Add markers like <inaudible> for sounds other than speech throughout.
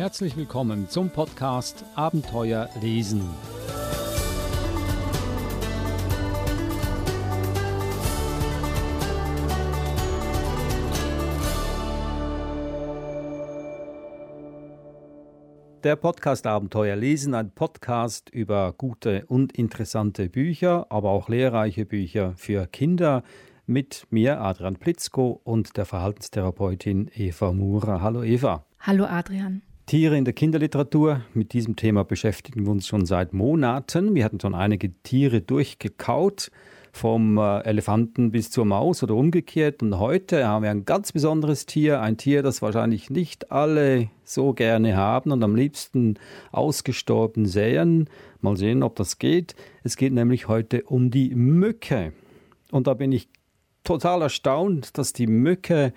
Herzlich willkommen zum Podcast Abenteuer lesen. Der Podcast Abenteuer lesen, ein Podcast über gute und interessante Bücher, aber auch lehrreiche Bücher für Kinder mit mir, Adrian Plitzko, und der Verhaltenstherapeutin Eva Murer. Hallo Eva. Hallo Adrian. Tiere in der Kinderliteratur. Mit diesem Thema beschäftigen wir uns schon seit Monaten. Wir hatten schon einige Tiere durchgekaut, vom äh, Elefanten bis zur Maus oder umgekehrt. Und heute haben wir ein ganz besonderes Tier, ein Tier, das wahrscheinlich nicht alle so gerne haben und am liebsten ausgestorben sähen. Mal sehen, ob das geht. Es geht nämlich heute um die Mücke. Und da bin ich total erstaunt, dass die Mücke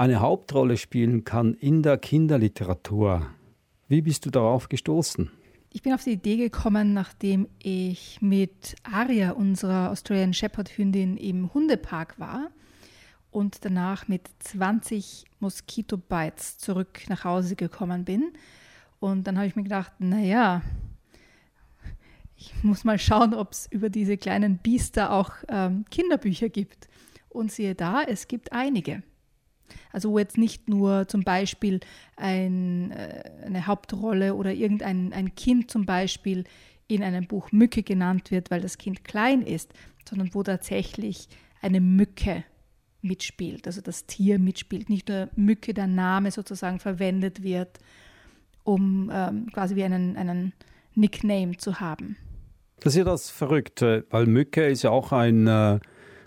eine Hauptrolle spielen kann in der Kinderliteratur. Wie bist du darauf gestoßen? Ich bin auf die Idee gekommen, nachdem ich mit Aria, unserer Australian Shepherd Hündin, im Hundepark war und danach mit 20 Mosquito Bites zurück nach Hause gekommen bin. Und dann habe ich mir gedacht, naja, ich muss mal schauen, ob es über diese kleinen Biester auch ähm, Kinderbücher gibt. Und siehe da, es gibt einige. Also wo jetzt nicht nur zum Beispiel ein, äh, eine Hauptrolle oder irgendein ein Kind zum Beispiel in einem Buch Mücke genannt wird, weil das Kind klein ist, sondern wo tatsächlich eine Mücke mitspielt, also das Tier mitspielt, nicht nur Mücke, der Name sozusagen verwendet wird, um ähm, quasi wie einen, einen Nickname zu haben. Das ist ja das Verrückte, weil Mücke ist ja auch ein äh,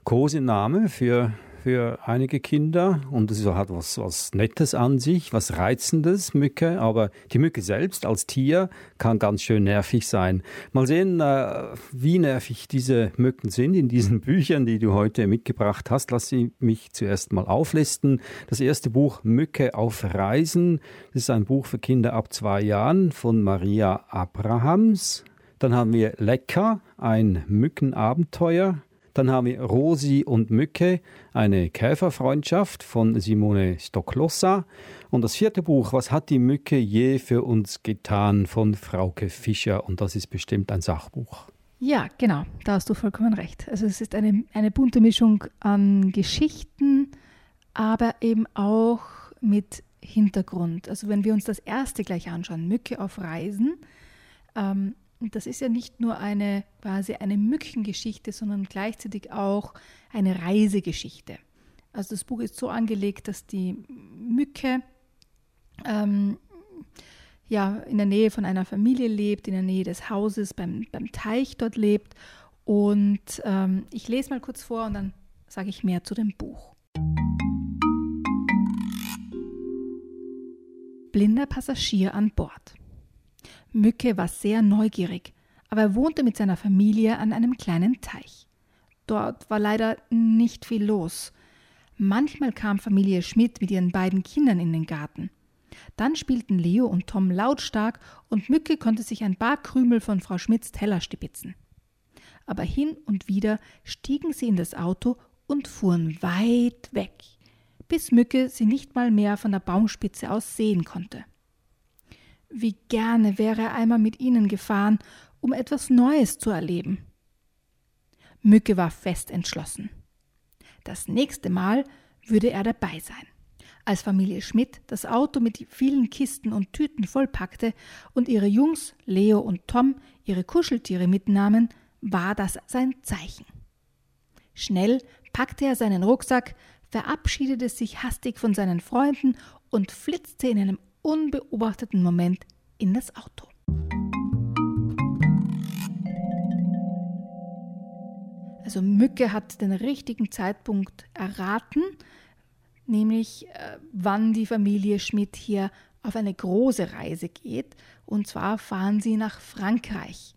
Kosename für für einige Kinder und es hat was, was Nettes an sich, was Reizendes, Mücke, aber die Mücke selbst als Tier kann ganz schön nervig sein. Mal sehen, äh, wie nervig diese Mücken sind in diesen <laughs> Büchern, die du heute mitgebracht hast. Lass sie mich zuerst mal auflisten. Das erste Buch Mücke auf Reisen, das ist ein Buch für Kinder ab zwei Jahren von Maria Abrahams. Dann haben wir Lecker, ein Mückenabenteuer dann haben wir Rosi und Mücke, eine Käferfreundschaft von Simone Stocklossa. Und das vierte Buch, Was hat die Mücke je für uns getan, von Frauke Fischer. Und das ist bestimmt ein Sachbuch. Ja, genau, da hast du vollkommen recht. Also es ist eine, eine bunte Mischung an Geschichten, aber eben auch mit Hintergrund. Also wenn wir uns das erste gleich anschauen, Mücke auf Reisen, ähm, das ist ja nicht nur eine quasi eine Mückengeschichte, sondern gleichzeitig auch eine Reisegeschichte. Also das Buch ist so angelegt, dass die Mücke ähm, ja, in der Nähe von einer Familie lebt, in der Nähe des Hauses, beim, beim Teich dort lebt. Und ähm, ich lese mal kurz vor und dann sage ich mehr zu dem Buch. Blinder Passagier an Bord. Mücke war sehr neugierig, aber er wohnte mit seiner Familie an einem kleinen Teich. Dort war leider nicht viel los. Manchmal kam Familie Schmidt mit ihren beiden Kindern in den Garten. Dann spielten Leo und Tom lautstark und Mücke konnte sich ein paar Krümel von Frau Schmidts Teller stibitzen. Aber hin und wieder stiegen sie in das Auto und fuhren weit weg, bis Mücke sie nicht mal mehr von der Baumspitze aus sehen konnte. Wie gerne wäre er einmal mit ihnen gefahren, um etwas Neues zu erleben. Mücke war fest entschlossen. Das nächste Mal würde er dabei sein. Als Familie Schmidt das Auto mit vielen Kisten und Tüten vollpackte und ihre Jungs, Leo und Tom, ihre Kuscheltiere mitnahmen, war das sein Zeichen. Schnell packte er seinen Rucksack, verabschiedete sich hastig von seinen Freunden und flitzte in einem unbeobachteten Moment in das Auto. Also Mücke hat den richtigen Zeitpunkt erraten, nämlich äh, wann die Familie Schmidt hier auf eine große Reise geht. Und zwar fahren sie nach Frankreich.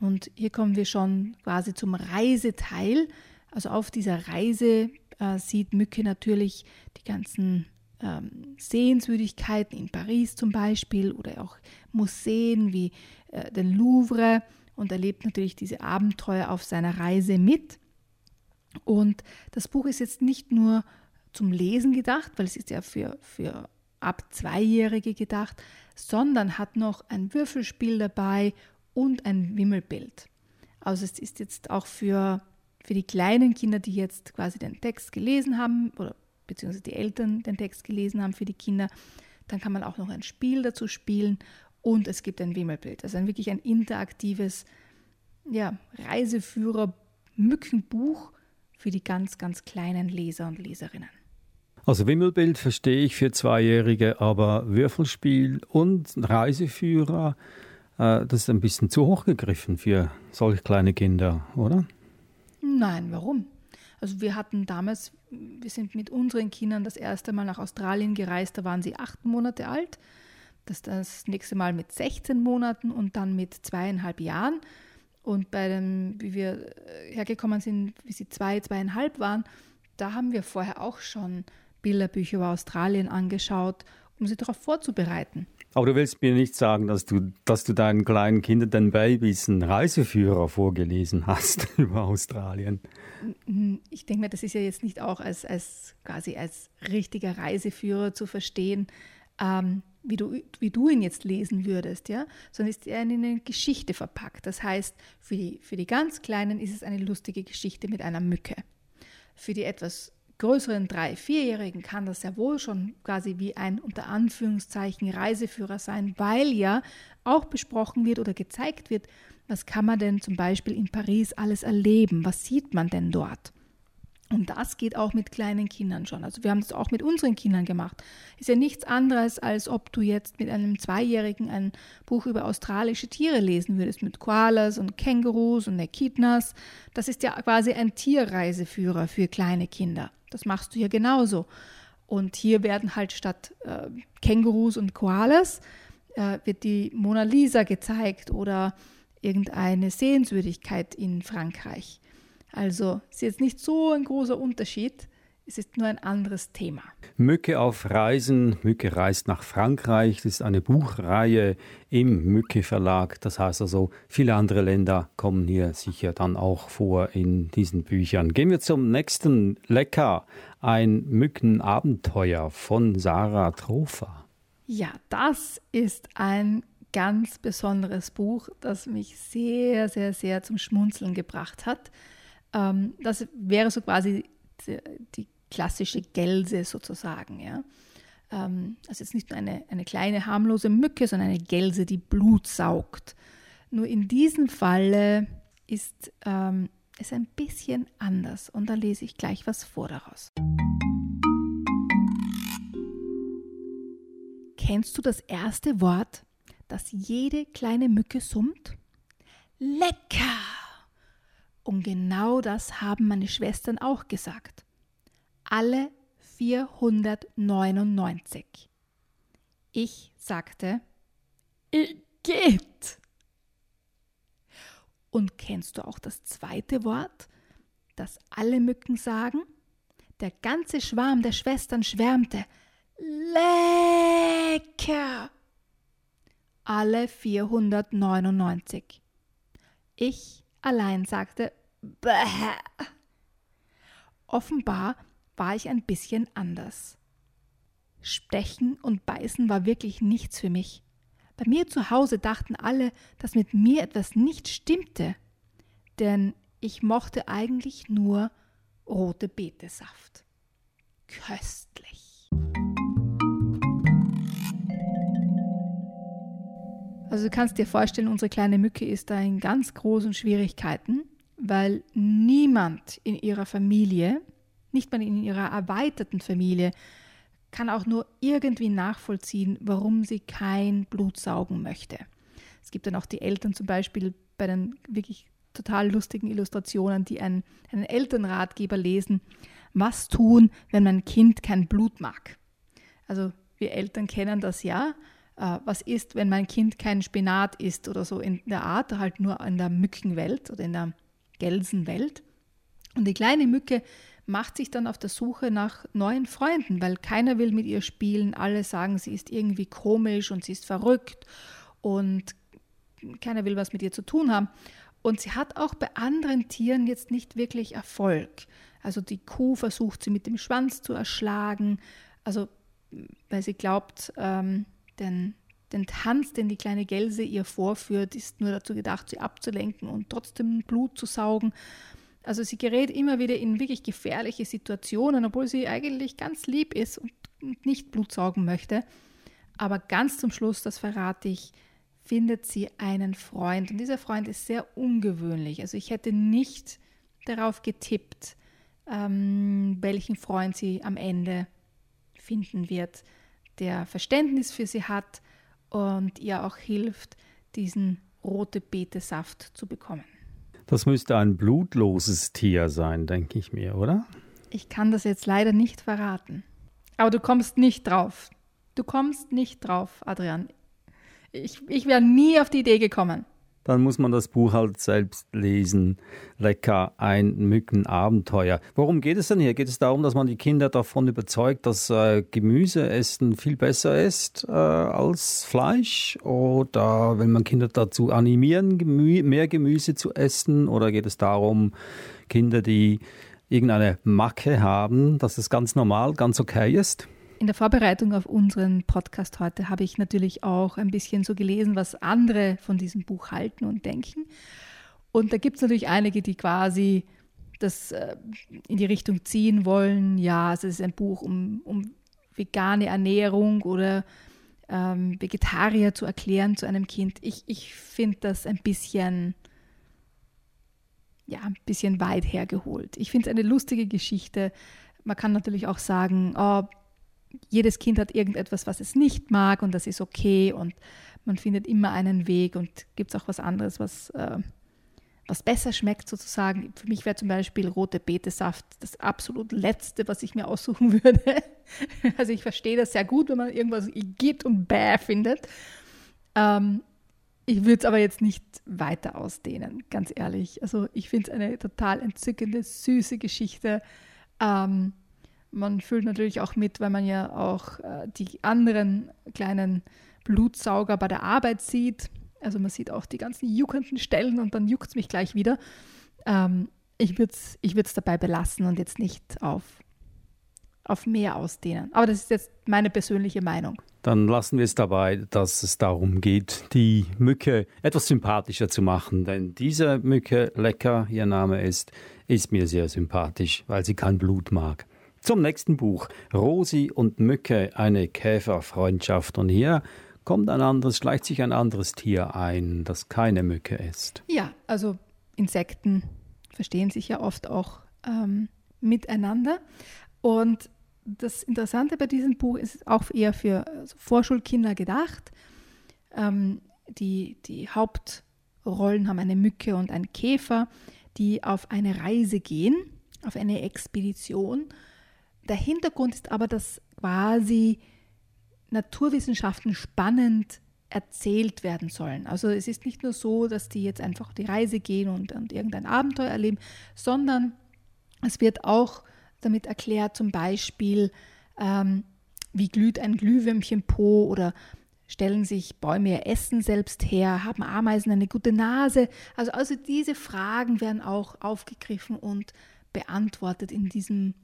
Und hier kommen wir schon quasi zum Reiseteil. Also auf dieser Reise äh, sieht Mücke natürlich die ganzen ähm, Sehenswürdigkeiten in Paris zum Beispiel oder auch Museen wie äh, den Louvre und erlebt natürlich diese Abenteuer auf seiner Reise mit. Und das Buch ist jetzt nicht nur zum Lesen gedacht, weil es ist ja für, für ab Zweijährige gedacht, sondern hat noch ein Würfelspiel dabei und ein Wimmelbild. Also es ist jetzt auch für, für die kleinen Kinder, die jetzt quasi den Text gelesen haben oder beziehungsweise die Eltern den Text gelesen haben für die Kinder, dann kann man auch noch ein Spiel dazu spielen und es gibt ein Wimmelbild. Also ein wirklich ein interaktives ja, Reiseführer-Mückenbuch für die ganz, ganz kleinen Leser und Leserinnen. Also Wimmelbild verstehe ich für Zweijährige, aber Würfelspiel und Reiseführer, äh, das ist ein bisschen zu hoch gegriffen für solch kleine Kinder, oder? Nein, warum? Also wir hatten damals, wir sind mit unseren Kindern das erste Mal nach Australien gereist, da waren sie acht Monate alt, das das nächste Mal mit 16 Monaten und dann mit zweieinhalb Jahren. Und bei dem, wie wir äh, hergekommen sind, wie sie zwei, zweieinhalb waren, da haben wir vorher auch schon Bilderbücher über Australien angeschaut, um sie darauf vorzubereiten. Aber du willst mir nicht sagen, dass du, dass du deinen kleinen Kindern, den Babys, einen Reiseführer vorgelesen hast <laughs> über Australien. Ich denke mir, das ist ja jetzt nicht auch als, als quasi als richtiger Reiseführer zu verstehen, ähm, wie, du, wie du ihn jetzt lesen würdest, ja, sondern ist er in eine Geschichte verpackt. Das heißt, für die, für die ganz Kleinen ist es eine lustige Geschichte mit einer Mücke. Für die etwas größeren drei-, vierjährigen kann das ja wohl schon quasi wie ein unter Anführungszeichen Reiseführer sein, weil ja auch besprochen wird oder gezeigt wird, was kann man denn zum Beispiel in Paris alles erleben, was sieht man denn dort. Und das geht auch mit kleinen Kindern schon. Also wir haben das auch mit unseren Kindern gemacht. Ist ja nichts anderes, als ob du jetzt mit einem Zweijährigen ein Buch über australische Tiere lesen würdest, mit Koalas und Kängurus und Echidnas. Das ist ja quasi ein Tierreiseführer für kleine Kinder. Das machst du hier genauso. Und hier werden halt statt äh, Kängurus und Koalas äh, wird die Mona Lisa gezeigt oder irgendeine Sehenswürdigkeit in Frankreich. Also ist jetzt nicht so ein großer Unterschied. Es ist nur ein anderes Thema. Mücke auf Reisen. Mücke reist nach Frankreich. Das ist eine Buchreihe im Mücke Verlag. Das heißt also, viele andere Länder kommen hier sicher dann auch vor in diesen Büchern. Gehen wir zum nächsten Lecker. Ein Mückenabenteuer von Sarah Trofa. Ja, das ist ein ganz besonderes Buch, das mich sehr, sehr, sehr zum Schmunzeln gebracht hat. Ähm, das wäre so quasi die, die klassische Gelse sozusagen. Ja? Ähm, also jetzt nicht nur eine, eine kleine harmlose Mücke, sondern eine Gelse, die Blut saugt. Nur in diesem Falle ist ähm, es ein bisschen anders und da lese ich gleich was vor daraus. Kennst du das erste Wort, das jede kleine Mücke summt? Lecker! Und genau das haben meine Schwestern auch gesagt alle 499. Ich sagte, geht. Und kennst du auch das zweite Wort, das alle Mücken sagen? Der ganze Schwarm der Schwestern schwärmte. Lecker! Alle 499. Ich allein sagte, Bäh. Offenbar war ich ein bisschen anders. Stechen und Beißen war wirklich nichts für mich. Bei mir zu Hause dachten alle, dass mit mir etwas nicht stimmte, denn ich mochte eigentlich nur rote Betesaft. Köstlich. Also du kannst dir vorstellen, unsere kleine Mücke ist da in ganz großen Schwierigkeiten, weil niemand in ihrer Familie nicht mal in ihrer erweiterten Familie, kann auch nur irgendwie nachvollziehen, warum sie kein Blut saugen möchte. Es gibt dann auch die Eltern zum Beispiel bei den wirklich total lustigen Illustrationen, die einen, einen Elternratgeber lesen, was tun, wenn mein Kind kein Blut mag. Also wir Eltern kennen das ja. Äh, was ist, wenn mein Kind kein Spinat isst oder so in der Art, halt nur in der Mückenwelt oder in der Gelsenwelt. Und die kleine Mücke macht sich dann auf der Suche nach neuen Freunden, weil keiner will mit ihr spielen. Alle sagen, sie ist irgendwie komisch und sie ist verrückt und keiner will was mit ihr zu tun haben. Und sie hat auch bei anderen Tieren jetzt nicht wirklich Erfolg. Also die Kuh versucht sie mit dem Schwanz zu erschlagen. Also weil sie glaubt, ähm, den, den Tanz, den die kleine Gelse ihr vorführt, ist nur dazu gedacht, sie abzulenken und trotzdem Blut zu saugen. Also sie gerät immer wieder in wirklich gefährliche Situationen, obwohl sie eigentlich ganz lieb ist und nicht Blut saugen möchte. Aber ganz zum Schluss, das verrate ich, findet sie einen Freund. Und dieser Freund ist sehr ungewöhnlich. Also ich hätte nicht darauf getippt, ähm, welchen Freund sie am Ende finden wird, der Verständnis für sie hat und ihr auch hilft, diesen rote Beete-Saft zu bekommen. Das müsste ein blutloses Tier sein, denke ich mir, oder? Ich kann das jetzt leider nicht verraten. Aber du kommst nicht drauf. Du kommst nicht drauf, Adrian. Ich, ich wäre nie auf die Idee gekommen. Dann muss man das Buch halt selbst lesen. Lecker, ein Mückenabenteuer. Worum geht es denn hier? Geht es darum, dass man die Kinder davon überzeugt, dass äh, Gemüseessen viel besser ist äh, als Fleisch? Oder will man Kinder dazu animieren, Gemü mehr Gemüse zu essen? Oder geht es darum, Kinder, die irgendeine Macke haben, dass es ganz normal, ganz okay ist? In der Vorbereitung auf unseren Podcast heute habe ich natürlich auch ein bisschen so gelesen, was andere von diesem Buch halten und denken. Und da gibt es natürlich einige, die quasi das äh, in die Richtung ziehen wollen. Ja, es ist ein Buch um, um vegane Ernährung oder ähm, Vegetarier zu erklären zu einem Kind. Ich, ich finde das ein bisschen, ja, ein bisschen weit hergeholt. Ich finde es eine lustige Geschichte. Man kann natürlich auch sagen, oh, jedes Kind hat irgendetwas, was es nicht mag und das ist okay und man findet immer einen Weg und gibt es auch was anderes, was, äh, was besser schmeckt sozusagen. Für mich wäre zum Beispiel rote Betesaft das absolut Letzte, was ich mir aussuchen <laughs> würde. also ich verstehe das sehr gut, wenn man irgendwas gibt und bäh findet. Ähm, ich würde es aber jetzt nicht weiter ausdehnen, ganz ehrlich. Also ich finde es eine total entzückende, süße Geschichte. Ähm, man fühlt natürlich auch mit, weil man ja auch äh, die anderen kleinen Blutsauger bei der Arbeit sieht. Also man sieht auch die ganzen juckenden Stellen und dann juckt es mich gleich wieder. Ähm, ich würde es ich dabei belassen und jetzt nicht auf, auf mehr ausdehnen. Aber das ist jetzt meine persönliche Meinung. Dann lassen wir es dabei, dass es darum geht, die Mücke etwas sympathischer zu machen. Denn diese Mücke, lecker, ihr Name ist, ist mir sehr sympathisch, weil sie kein Blut mag. Zum nächsten Buch. Rosi und Mücke, eine Käferfreundschaft. Und hier kommt ein anderes, schleicht sich ein anderes Tier ein, das keine Mücke ist. Ja, also Insekten verstehen sich ja oft auch ähm, miteinander. Und das Interessante bei diesem Buch ist auch eher für also Vorschulkinder gedacht. Ähm, die, die Hauptrollen haben eine Mücke und einen Käfer, die auf eine Reise gehen, auf eine Expedition der Hintergrund ist aber, dass quasi Naturwissenschaften spannend erzählt werden sollen. Also es ist nicht nur so, dass die jetzt einfach auf die Reise gehen und, und irgendein Abenteuer erleben, sondern es wird auch damit erklärt, zum Beispiel, ähm, wie glüht ein Glühwürmchen Po oder stellen sich Bäume ihr Essen selbst her, haben Ameisen eine gute Nase. Also, also diese Fragen werden auch aufgegriffen und beantwortet in diesem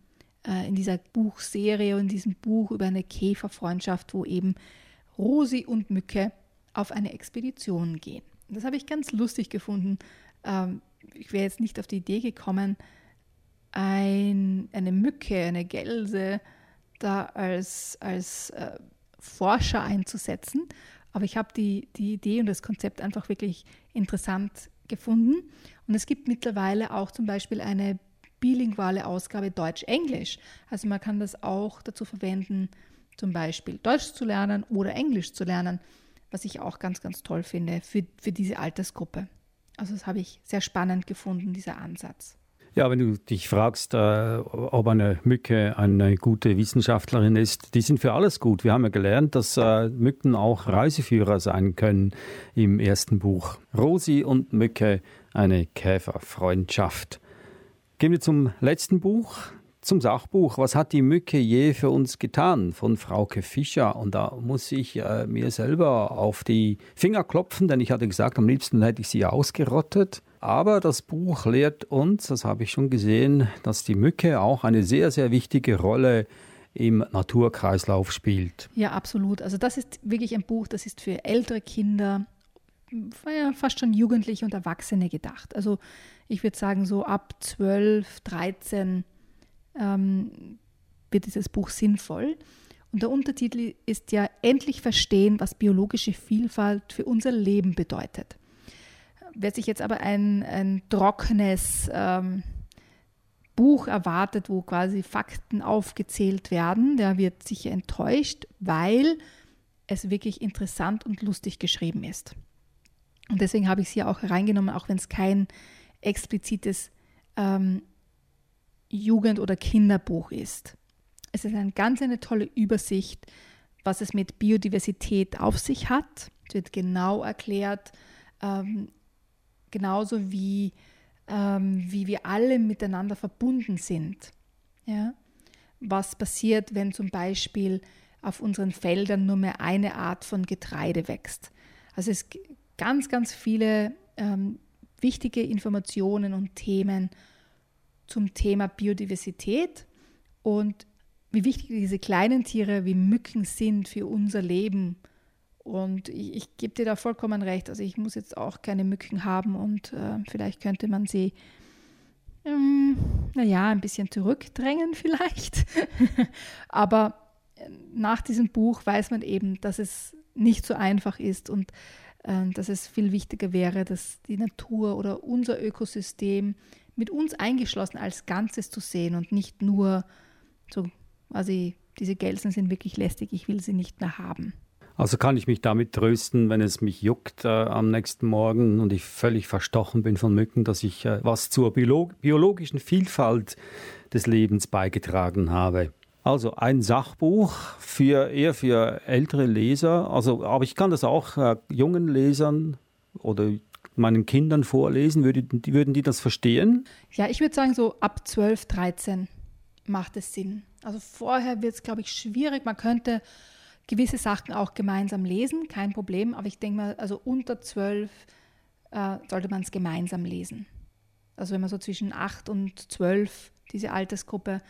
in dieser Buchserie und in diesem Buch über eine Käferfreundschaft, wo eben Rosi und Mücke auf eine Expedition gehen. Das habe ich ganz lustig gefunden. Ähm, ich wäre jetzt nicht auf die Idee gekommen, ein, eine Mücke, eine Gelse da als, als äh, Forscher einzusetzen. Aber ich habe die, die Idee und das Konzept einfach wirklich interessant gefunden. Und es gibt mittlerweile auch zum Beispiel eine bilinguale Ausgabe Deutsch-Englisch. Also man kann das auch dazu verwenden, zum Beispiel Deutsch zu lernen oder Englisch zu lernen, was ich auch ganz, ganz toll finde für, für diese Altersgruppe. Also das habe ich sehr spannend gefunden, dieser Ansatz. Ja, wenn du dich fragst, äh, ob eine Mücke eine gute Wissenschaftlerin ist, die sind für alles gut. Wir haben ja gelernt, dass äh, Mücken auch Reiseführer sein können im ersten Buch. Rosi und Mücke, eine Käferfreundschaft. Gehen wir zum letzten Buch, zum Sachbuch. Was hat die Mücke je für uns getan? Von Frauke Fischer. Und da muss ich äh, mir selber auf die Finger klopfen, denn ich hatte gesagt, am liebsten hätte ich sie ausgerottet. Aber das Buch lehrt uns, das habe ich schon gesehen, dass die Mücke auch eine sehr, sehr wichtige Rolle im Naturkreislauf spielt. Ja, absolut. Also das ist wirklich ein Buch, das ist für ältere Kinder, ja, fast schon Jugendliche und Erwachsene gedacht. Also ich würde sagen, so ab 12, 13 ähm, wird dieses Buch sinnvoll. Und der Untertitel ist ja Endlich verstehen, was biologische Vielfalt für unser Leben bedeutet. Wer sich jetzt aber ein, ein trockenes ähm, Buch erwartet, wo quasi Fakten aufgezählt werden, der wird sicher enttäuscht, weil es wirklich interessant und lustig geschrieben ist. Und deswegen habe ich es hier auch reingenommen, auch wenn es kein explizites ähm, Jugend- oder Kinderbuch ist. Es ist eine ganz eine tolle Übersicht, was es mit Biodiversität auf sich hat. Es wird genau erklärt, ähm, genauso wie, ähm, wie wir alle miteinander verbunden sind. Ja? Was passiert, wenn zum Beispiel auf unseren Feldern nur mehr eine Art von Getreide wächst? Also es ganz, ganz viele ähm, wichtige Informationen und Themen zum Thema Biodiversität und wie wichtig diese kleinen Tiere wie Mücken sind für unser Leben. Und ich, ich gebe dir da vollkommen recht. Also ich muss jetzt auch keine Mücken haben und äh, vielleicht könnte man sie, ähm, naja, ein bisschen zurückdrängen vielleicht. <laughs> Aber äh, nach diesem Buch weiß man eben, dass es nicht so einfach ist und dass es viel wichtiger wäre, dass die Natur oder unser Ökosystem mit uns eingeschlossen als Ganzes zu sehen und nicht nur so also diese Gelsen sind wirklich lästig, ich will sie nicht mehr haben. Also kann ich mich damit trösten, wenn es mich juckt äh, am nächsten Morgen und ich völlig verstochen bin von Mücken, dass ich äh, was zur biolog biologischen Vielfalt des Lebens beigetragen habe. Also ein Sachbuch für eher für ältere Leser, also aber ich kann das auch äh, jungen Lesern oder meinen Kindern vorlesen, würden die, würden die das verstehen? Ja, ich würde sagen so ab 12, 13 macht es Sinn. Also vorher wird es, glaube ich, schwierig. Man könnte gewisse Sachen auch gemeinsam lesen, kein Problem. Aber ich denke mal, also unter zwölf äh, sollte man es gemeinsam lesen. Also wenn man so zwischen acht und zwölf, diese Altersgruppe,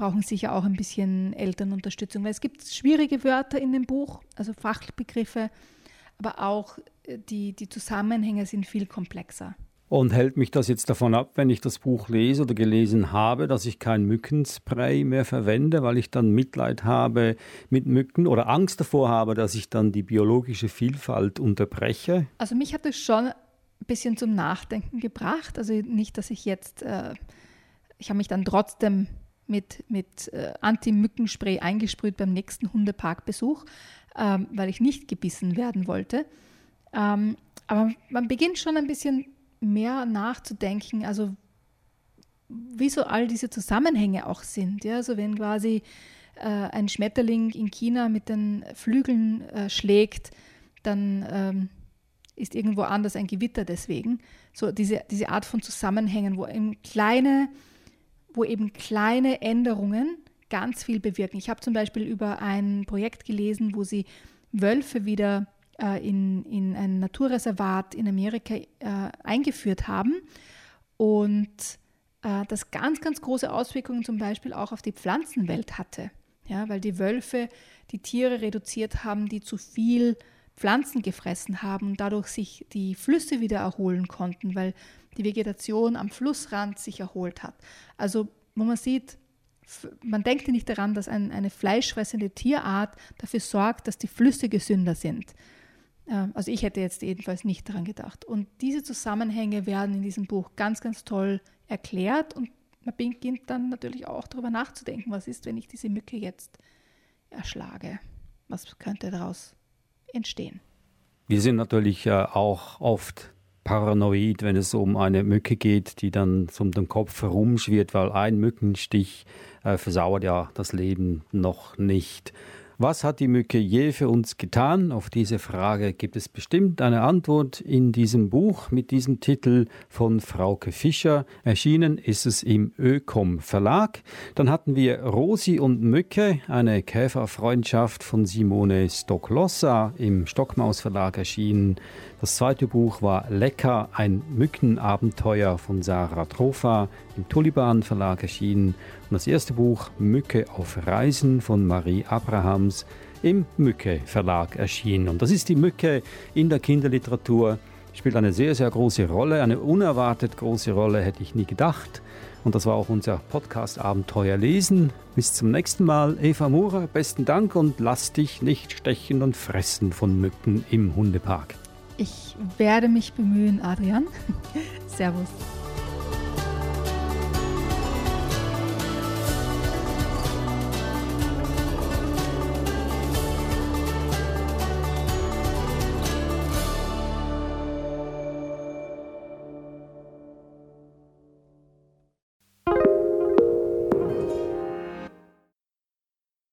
brauchen sicher auch ein bisschen Elternunterstützung, weil es gibt schwierige Wörter in dem Buch, also Fachbegriffe, aber auch äh, die, die Zusammenhänge sind viel komplexer. Und hält mich das jetzt davon ab, wenn ich das Buch lese oder gelesen habe, dass ich kein Mückenspray mehr verwende, weil ich dann Mitleid habe mit Mücken oder Angst davor habe, dass ich dann die biologische Vielfalt unterbreche? Also mich hat es schon ein bisschen zum Nachdenken gebracht. Also nicht, dass ich jetzt, äh, ich habe mich dann trotzdem mit, mit äh, Anti-Mückenspray eingesprüht beim nächsten Hundeparkbesuch, ähm, weil ich nicht gebissen werden wollte. Ähm, aber man beginnt schon ein bisschen mehr nachzudenken, also wieso all diese Zusammenhänge auch sind. Ja? Also wenn quasi äh, ein Schmetterling in China mit den Flügeln äh, schlägt, dann ähm, ist irgendwo anders ein Gewitter deswegen. So diese, diese Art von Zusammenhängen, wo eben kleine, wo eben kleine Änderungen ganz viel bewirken. Ich habe zum Beispiel über ein Projekt gelesen, wo sie Wölfe wieder äh, in, in ein Naturreservat in Amerika äh, eingeführt haben und äh, das ganz, ganz große Auswirkungen zum Beispiel auch auf die Pflanzenwelt hatte. Ja, weil die Wölfe die Tiere reduziert haben, die zu viel Pflanzen gefressen haben und dadurch sich die Flüsse wieder erholen konnten, weil die Vegetation am Flussrand sich erholt hat. Also, wo man sieht, man denkt ja nicht daran, dass ein, eine fleischfressende Tierart dafür sorgt, dass die Flüsse gesünder sind. Also ich hätte jetzt jedenfalls nicht daran gedacht. Und diese Zusammenhänge werden in diesem Buch ganz, ganz toll erklärt und man beginnt dann natürlich auch darüber nachzudenken, was ist, wenn ich diese Mücke jetzt erschlage? Was könnte daraus entstehen? Wir sind natürlich äh, auch oft paranoid, wenn es um eine Mücke geht, die dann um den Kopf herumschwirrt, weil ein Mückenstich äh, versauert ja das Leben noch nicht. Was hat die Mücke je für uns getan? Auf diese Frage gibt es bestimmt eine Antwort in diesem Buch mit diesem Titel von Frauke Fischer. Erschienen ist es im Ökom Verlag. Dann hatten wir Rosi und Mücke, eine Käferfreundschaft von Simone Stocklossa im Stockmaus Verlag erschienen. Das zweite Buch war Lecker, ein Mückenabenteuer von Sarah Trofa im Tulipan Verlag erschienen. Und das erste Buch Mücke auf Reisen von Marie Abrahams im Mücke Verlag erschienen. Und das ist die Mücke in der Kinderliteratur. Spielt eine sehr, sehr große Rolle, eine unerwartet große Rolle, hätte ich nie gedacht. Und das war auch unser Podcast Abenteuer lesen. Bis zum nächsten Mal. Eva Murer, besten Dank und lass dich nicht stechen und fressen von Mücken im Hundepark. Ich werde mich bemühen, Adrian. <laughs> Servus.